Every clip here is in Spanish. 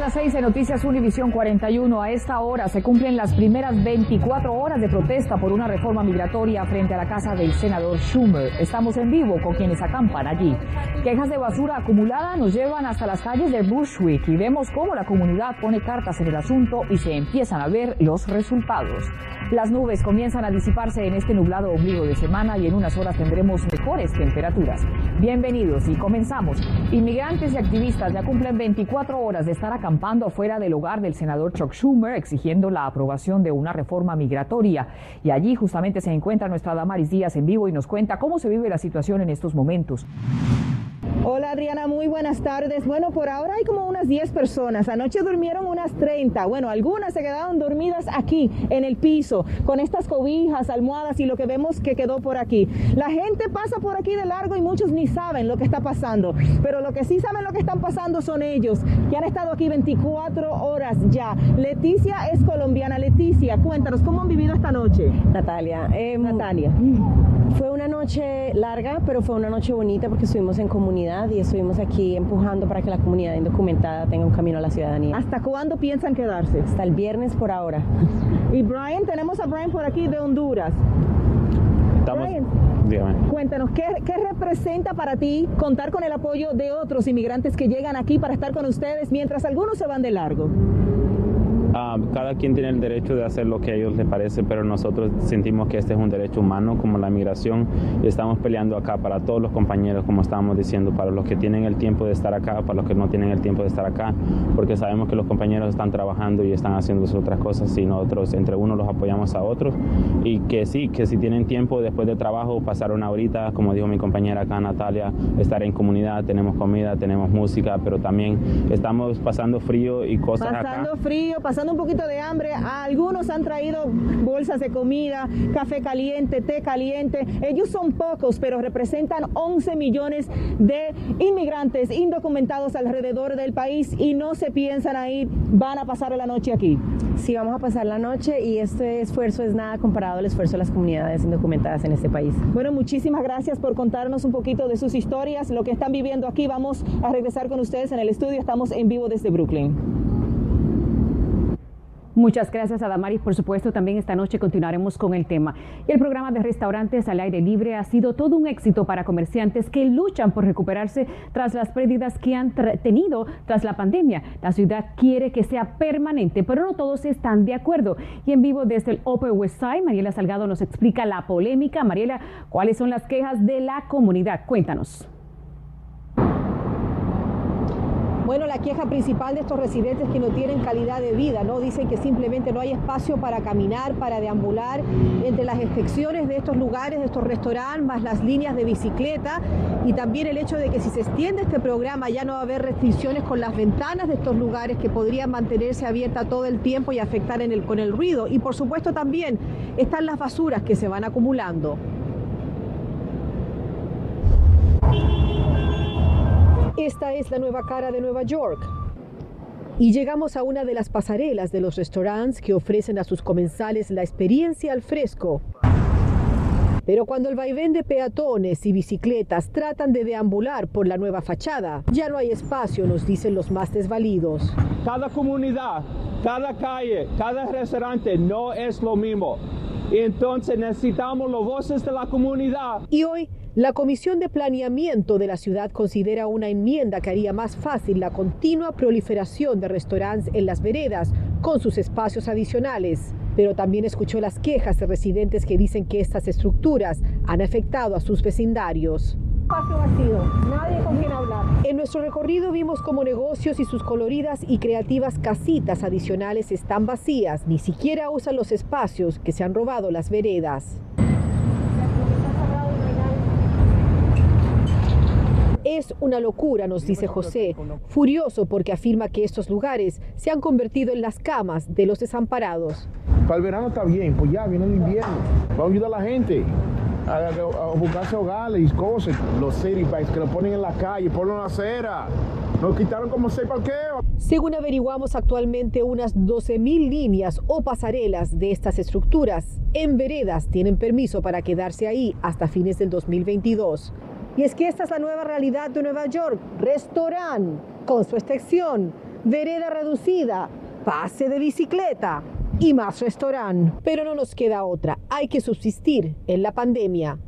las 6 de Noticias Univisión 41, a esta hora se cumplen las primeras 24 horas de protesta por una reforma migratoria frente a la casa del senador Schumer. Estamos en vivo con quienes acampan allí. Quejas de basura acumulada nos llevan hasta las calles de Bushwick y vemos cómo la comunidad pone cartas en el asunto y se empiezan a ver los resultados. Las nubes comienzan a disiparse en este nublado obligo de semana y en unas horas tendremos mejores temperaturas. Bienvenidos y comenzamos. Inmigrantes y activistas ya cumplen 24 horas de estar acampando afuera del hogar del senador Chuck Schumer exigiendo la aprobación de una reforma migratoria. Y allí justamente se encuentra nuestra Damaris Díaz en vivo y nos cuenta cómo se vive la situación en estos momentos. Hola Adriana, muy buenas tardes. Bueno, por ahora hay como unas 10 personas. Anoche durmieron unas 30. Bueno, algunas se quedaron dormidas aquí, en el piso, con estas cobijas, almohadas y lo que vemos que quedó por aquí. La gente pasa por aquí de largo y muchos ni saben lo que está pasando. Pero lo que sí saben lo que están pasando son ellos, que han estado aquí 24 horas ya. Leticia es colombiana. Leticia, cuéntanos, ¿cómo han vivido esta noche? Natalia. eh, Natalia. Fue una noche larga, pero fue una noche bonita porque estuvimos en comunidad y estuvimos aquí empujando para que la comunidad indocumentada tenga un camino a la ciudadanía. ¿Hasta cuándo piensan quedarse? Hasta el viernes por ahora. Y Brian, tenemos a Brian por aquí de Honduras. Estamos, Brian. dígame. Cuéntanos, ¿qué, ¿qué representa para ti contar con el apoyo de otros inmigrantes que llegan aquí para estar con ustedes mientras algunos se van de largo? Cada quien tiene el derecho de hacer lo que a ellos les parece, pero nosotros sentimos que este es un derecho humano como la migración y estamos peleando acá para todos los compañeros, como estábamos diciendo, para los que tienen el tiempo de estar acá, para los que no tienen el tiempo de estar acá, porque sabemos que los compañeros están trabajando y están haciendo sus otras cosas y nosotros entre unos los apoyamos a otros y que sí, que si tienen tiempo después de trabajo, pasar una horita, como dijo mi compañera acá Natalia, estar en comunidad, tenemos comida, tenemos música, pero también estamos pasando frío y cosas acá. Pasando frío, pasando un poquito de hambre. Algunos han traído bolsas de comida, café caliente, té caliente. Ellos son pocos, pero representan 11 millones de inmigrantes indocumentados alrededor del país y no se piensan a ir, van a pasar la noche aquí. Sí, vamos a pasar la noche y este esfuerzo es nada comparado al esfuerzo de las comunidades indocumentadas en este país. Bueno, muchísimas gracias por contarnos un poquito de sus historias, lo que están viviendo aquí. Vamos a regresar con ustedes en el estudio. Estamos en vivo desde Brooklyn. Muchas gracias a. Por supuesto, también esta noche continuaremos con el tema. Y el programa de restaurantes al aire libre ha sido todo un éxito para comerciantes que luchan por recuperarse tras las pérdidas que han tenido tras la pandemia. La ciudad quiere que sea permanente, pero no todos están de acuerdo. Y en vivo desde el Upper West Side, Mariela Salgado nos explica la polémica. Mariela, ¿cuáles son las quejas de la comunidad? Cuéntanos. Bueno, la queja principal de estos residentes que no tienen calidad de vida, ¿no? Dicen que simplemente no hay espacio para caminar, para deambular entre las inspecciones de estos lugares, de estos restaurantes, más las líneas de bicicleta y también el hecho de que si se extiende este programa ya no va a haber restricciones con las ventanas de estos lugares que podrían mantenerse abiertas todo el tiempo y afectar en el, con el ruido. Y por supuesto también están las basuras que se van acumulando. Esta es la nueva cara de Nueva York. Y llegamos a una de las pasarelas de los restaurantes que ofrecen a sus comensales la experiencia al fresco. Pero cuando el vaivén de peatones y bicicletas tratan de deambular por la nueva fachada, ya no hay espacio, nos dicen los más desvalidos. Cada comunidad, cada calle, cada restaurante no es lo mismo. Entonces necesitamos las voces de la comunidad. Y hoy la Comisión de Planeamiento de la ciudad considera una enmienda que haría más fácil la continua proliferación de restaurantes en las veredas con sus espacios adicionales. Pero también escuchó las quejas de residentes que dicen que estas estructuras han afectado a sus vecindarios. Espacio vacío, nadie con quien hablar. En nuestro recorrido vimos cómo negocios y sus coloridas y creativas casitas adicionales están vacías, ni siquiera usan los espacios que se han robado las veredas. Es una locura, nos dice José, furioso porque afirma que estos lugares se han convertido en las camas de los desamparados. Para el verano está bien, pues ya viene el invierno. Va a ayudar a la gente buscarse hogares cosas. Los city que lo ponen en la calle, ponlo en la acera. Nos quitaron como seis parqueos. Según averiguamos actualmente, unas 12.000 líneas o pasarelas de estas estructuras en veredas tienen permiso para quedarse ahí hasta fines del 2022. Y es que esta es la nueva realidad de Nueva York. Restaurante con su extensión, vereda reducida, pase de bicicleta y más restaurante. Pero no nos queda otra. Hay que subsistir en la pandemia.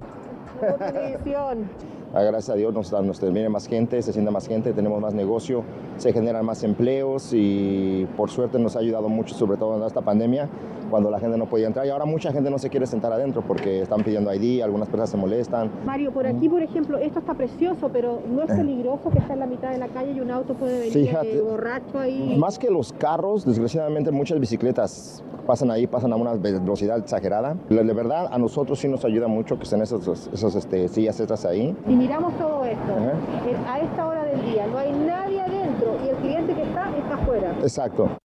Ah, gracias a Dios nos, nos más gente, se sienta más gente, tenemos más negocio, se generan más empleos y por suerte nos ha ayudado mucho, sobre todo en esta pandemia, cuando la gente no podía entrar. Y ahora mucha gente no se quiere sentar adentro porque están pidiendo ID, algunas personas se molestan. Mario, por aquí, por ejemplo, esto está precioso, pero ¿no es peligroso que está en la mitad de la calle y un auto puede venir Fíjate, eh, borracho ahí? Más que los carros, desgraciadamente muchas bicicletas pasan ahí, pasan a una velocidad exagerada. De verdad, a nosotros sí nos ayuda mucho que estén esas, esas este, sillas estas ahí. Si miramos todo esto, eh, a esta hora del día no hay nadie adentro y el cliente que está está afuera. Exacto.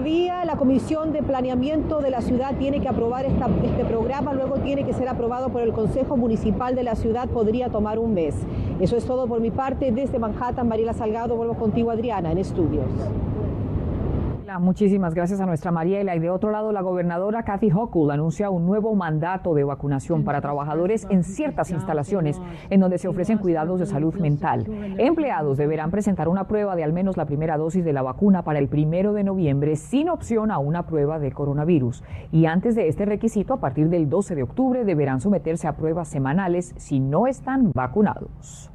Todavía la Comisión de Planeamiento de la ciudad tiene que aprobar este programa, luego tiene que ser aprobado por el Consejo Municipal de la ciudad, podría tomar un mes. Eso es todo por mi parte. Desde Manhattan, Mariela Salgado, vuelvo contigo Adriana en estudios. Muchísimas gracias a nuestra Mariela. Y de otro lado, la gobernadora Kathy Hochul anuncia un nuevo mandato de vacunación para trabajadores en ciertas instalaciones en donde se ofrecen cuidados de salud mental. Empleados deberán presentar una prueba de al menos la primera dosis de la vacuna para el primero de noviembre sin opción a una prueba de coronavirus. Y antes de este requisito, a partir del 12 de octubre, deberán someterse a pruebas semanales si no están vacunados.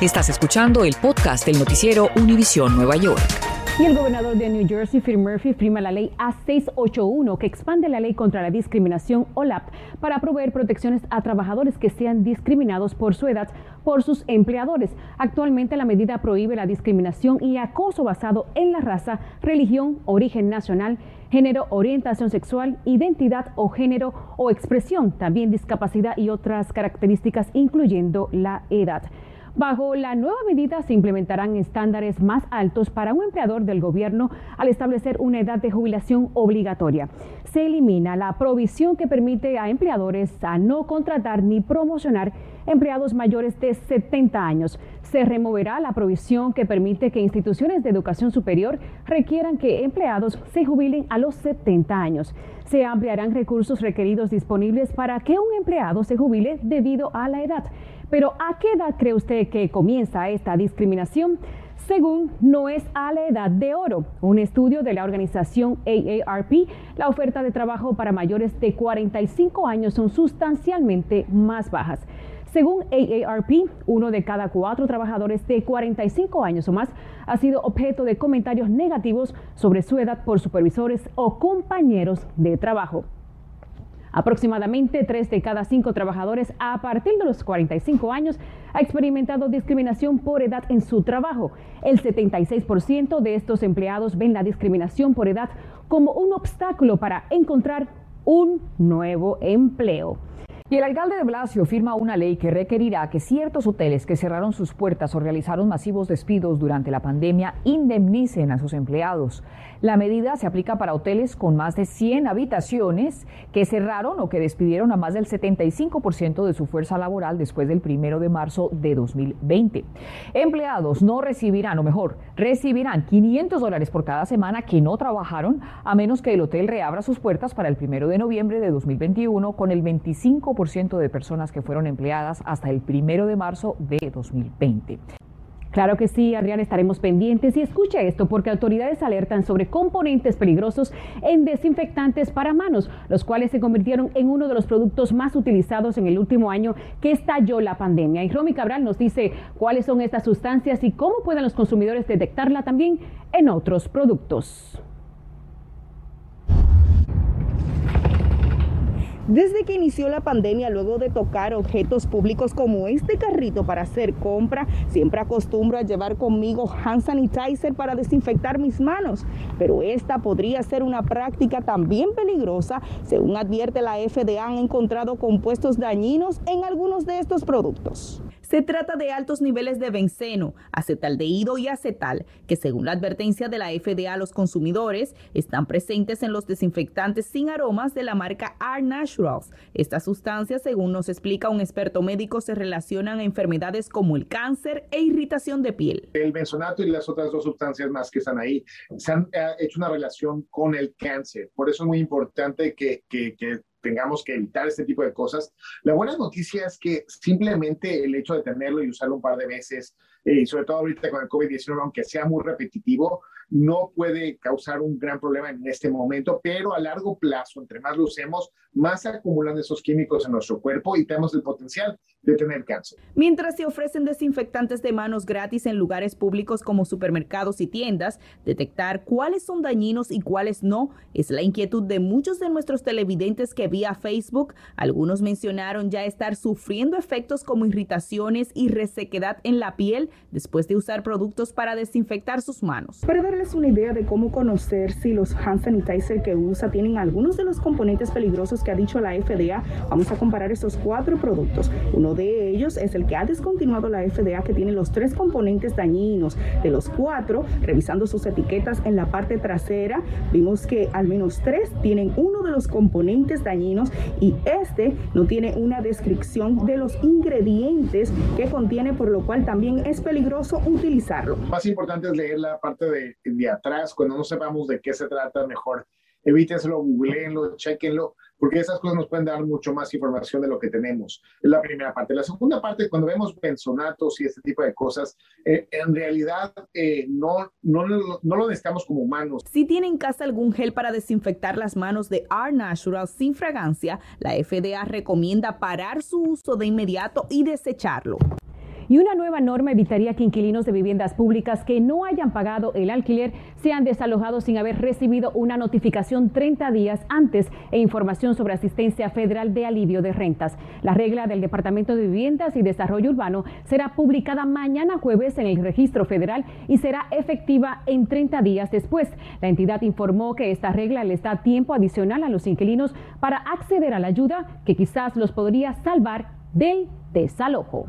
Estás escuchando el podcast del noticiero Univisión Nueva York. Y el gobernador de New Jersey, Phil Murphy, firma la ley A681 que expande la ley contra la discriminación OLAP para proveer protecciones a trabajadores que sean discriminados por su edad por sus empleadores. Actualmente la medida prohíbe la discriminación y acoso basado en la raza, religión, origen nacional, género, orientación sexual, identidad o género o expresión, también discapacidad y otras características incluyendo la edad. Bajo la nueva medida se implementarán estándares más altos para un empleador del gobierno al establecer una edad de jubilación obligatoria. Se elimina la provisión que permite a empleadores a no contratar ni promocionar empleados mayores de 70 años. Se removerá la provisión que permite que instituciones de educación superior requieran que empleados se jubilen a los 70 años. Se ampliarán recursos requeridos disponibles para que un empleado se jubile debido a la edad. Pero ¿a qué edad cree usted que comienza esta discriminación? Según no es a la edad de oro. Un estudio de la organización AARP, la oferta de trabajo para mayores de 45 años son sustancialmente más bajas. Según AARP, uno de cada cuatro trabajadores de 45 años o más ha sido objeto de comentarios negativos sobre su edad por supervisores o compañeros de trabajo. Aproximadamente 3 de cada 5 trabajadores a partir de los 45 años ha experimentado discriminación por edad en su trabajo. El 76% de estos empleados ven la discriminación por edad como un obstáculo para encontrar un nuevo empleo. Y el alcalde de Blasio firma una ley que requerirá que ciertos hoteles que cerraron sus puertas o realizaron masivos despidos durante la pandemia indemnicen a sus empleados. La medida se aplica para hoteles con más de 100 habitaciones que cerraron o que despidieron a más del 75% de su fuerza laboral después del primero de marzo de 2020. Empleados no recibirán, o mejor, recibirán 500 dólares por cada semana que no trabajaron, a menos que el hotel reabra sus puertas para el primero de noviembre de 2021 con el 25% de personas que fueron empleadas hasta el primero de marzo de 2020. Claro que sí, Adrián, estaremos pendientes y escucha esto porque autoridades alertan sobre componentes peligrosos en desinfectantes para manos, los cuales se convirtieron en uno de los productos más utilizados en el último año que estalló la pandemia. Y Romy Cabral nos dice cuáles son estas sustancias y cómo pueden los consumidores detectarla también en otros productos. Desde que inició la pandemia, luego de tocar objetos públicos como este carrito para hacer compra, siempre acostumbro a llevar conmigo hand sanitizer para desinfectar mis manos. Pero esta podría ser una práctica también peligrosa. Según advierte la FDA, han encontrado compuestos dañinos en algunos de estos productos. Se trata de altos niveles de benceno, acetaldehído y acetal, que según la advertencia de la FDA a los consumidores, están presentes en los desinfectantes sin aromas de la marca R Naturals. Estas sustancias, según nos explica un experto médico, se relacionan a enfermedades como el cáncer e irritación de piel. El benzonato y las otras dos sustancias más que están ahí se han eh, hecho una relación con el cáncer. Por eso es muy importante que, tengamos que evitar este tipo de cosas. La buena noticia es que simplemente el hecho de tenerlo y usarlo un par de veces, eh, y sobre todo ahorita con el COVID-19, aunque sea muy repetitivo, no puede causar un gran problema en este momento, pero a largo plazo, entre más lo usemos, más acumulan esos químicos en nuestro cuerpo y tenemos el potencial de tener cáncer. Mientras se ofrecen desinfectantes de manos gratis en lugares públicos como supermercados y tiendas, detectar cuáles son dañinos y cuáles no es la inquietud de muchos de nuestros televidentes que vía Facebook, algunos mencionaron ya estar sufriendo efectos como irritaciones y resequedad en la piel después de usar productos para desinfectar sus manos. Para darles una idea de cómo conocer si los hand sanitizer que usa tienen algunos de los componentes peligrosos que ha dicho la FDA, vamos a comparar estos cuatro productos. Uno de ellos es el que ha descontinuado la FDA que tiene los tres componentes dañinos. De los cuatro, revisando sus etiquetas en la parte trasera, vimos que al menos tres tienen uno de los componentes dañinos y este no tiene una descripción de los ingredientes que contiene, por lo cual también es peligroso utilizarlo. Más importante es leer la parte de, de atrás, cuando no sepamos de qué se trata, mejor evítenselo, googleenlo, chequenlo, porque esas cosas nos pueden dar mucho más información de lo que tenemos. Es la primera parte. La segunda parte, cuando vemos benzonatos y este tipo de cosas, eh, en realidad eh, no, no, no, lo necesitamos como humanos. Si tiene en casa algún gel para desinfectar las manos de R Natural sin fragancia, la FDA recomienda parar su uso de inmediato y desecharlo. Y una nueva norma evitaría que inquilinos de viviendas públicas que no hayan pagado el alquiler sean desalojados sin haber recibido una notificación 30 días antes e información sobre asistencia federal de alivio de rentas. La regla del Departamento de Viviendas y Desarrollo Urbano será publicada mañana jueves en el registro federal y será efectiva en 30 días después. La entidad informó que esta regla les da tiempo adicional a los inquilinos para acceder a la ayuda que quizás los podría salvar del desalojo.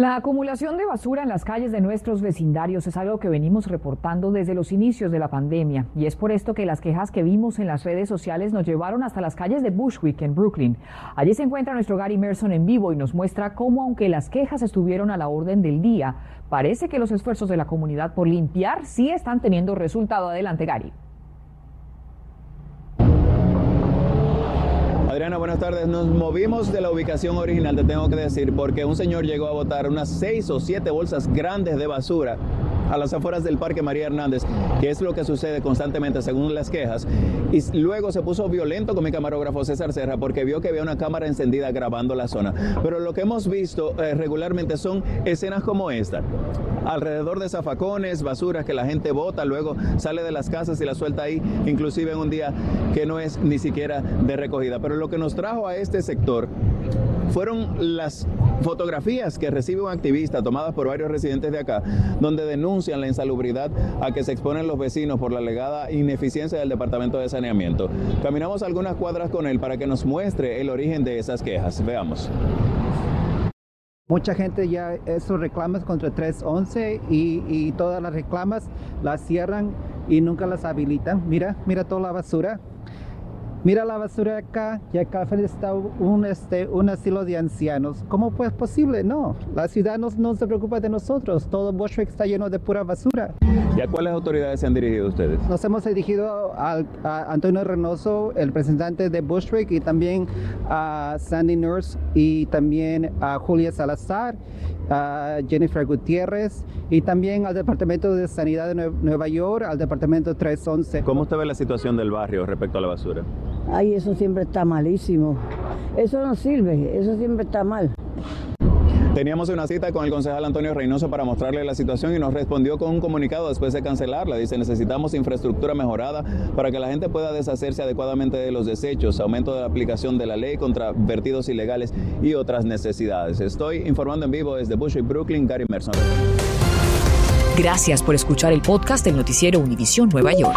La acumulación de basura en las calles de nuestros vecindarios es algo que venimos reportando desde los inicios de la pandemia y es por esto que las quejas que vimos en las redes sociales nos llevaron hasta las calles de Bushwick en Brooklyn. Allí se encuentra nuestro Gary Merson en vivo y nos muestra cómo aunque las quejas estuvieron a la orden del día, parece que los esfuerzos de la comunidad por limpiar sí están teniendo resultado. Adelante Gary. Adriana, buenas tardes. Nos movimos de la ubicación original, te tengo que decir, porque un señor llegó a botar unas seis o siete bolsas grandes de basura a las afueras del Parque María Hernández, que es lo que sucede constantemente según las quejas. Y luego se puso violento con mi camarógrafo César Serra porque vio que había una cámara encendida grabando la zona. Pero lo que hemos visto eh, regularmente son escenas como esta. Alrededor de zafacones, basuras que la gente bota, luego sale de las casas y la suelta ahí, inclusive en un día que no es ni siquiera de recogida. Pero lo que nos trajo a este sector fueron las fotografías que recibe un activista tomadas por varios residentes de acá, donde denuncian la insalubridad a que se exponen los vecinos por la alegada ineficiencia del Departamento de Saneamiento. Caminamos algunas cuadras con él para que nos muestre el origen de esas quejas. Veamos. Mucha gente ya esos reclamas contra 311 y, y todas las reclamas las cierran y nunca las habilitan. Mira, mira toda la basura. Mira la basura acá y acá está un, este, un asilo de ancianos. ¿Cómo es posible? No, la ciudad no, no se preocupa de nosotros. Todo Bushwick está lleno de pura basura. ¿Y a cuáles autoridades se han dirigido ustedes? Nos hemos dirigido a, a Antonio Reynoso, el representante de Bushwick, y también a Sandy Nurse y también a Julia Salazar, a Jennifer Gutiérrez y también al Departamento de Sanidad de Nueva York, al Departamento 311. ¿Cómo usted ve la situación del barrio respecto a la basura? Ay, eso siempre está malísimo. Eso no sirve, eso siempre está mal. Teníamos una cita con el concejal Antonio Reynoso para mostrarle la situación y nos respondió con un comunicado después de cancelarla. Dice, necesitamos infraestructura mejorada para que la gente pueda deshacerse adecuadamente de los desechos, aumento de la aplicación de la ley contra vertidos ilegales y otras necesidades. Estoy informando en vivo desde Bushwick, Brooklyn, Gary Merson. Gracias por escuchar el podcast del noticiero Univisión Nueva York.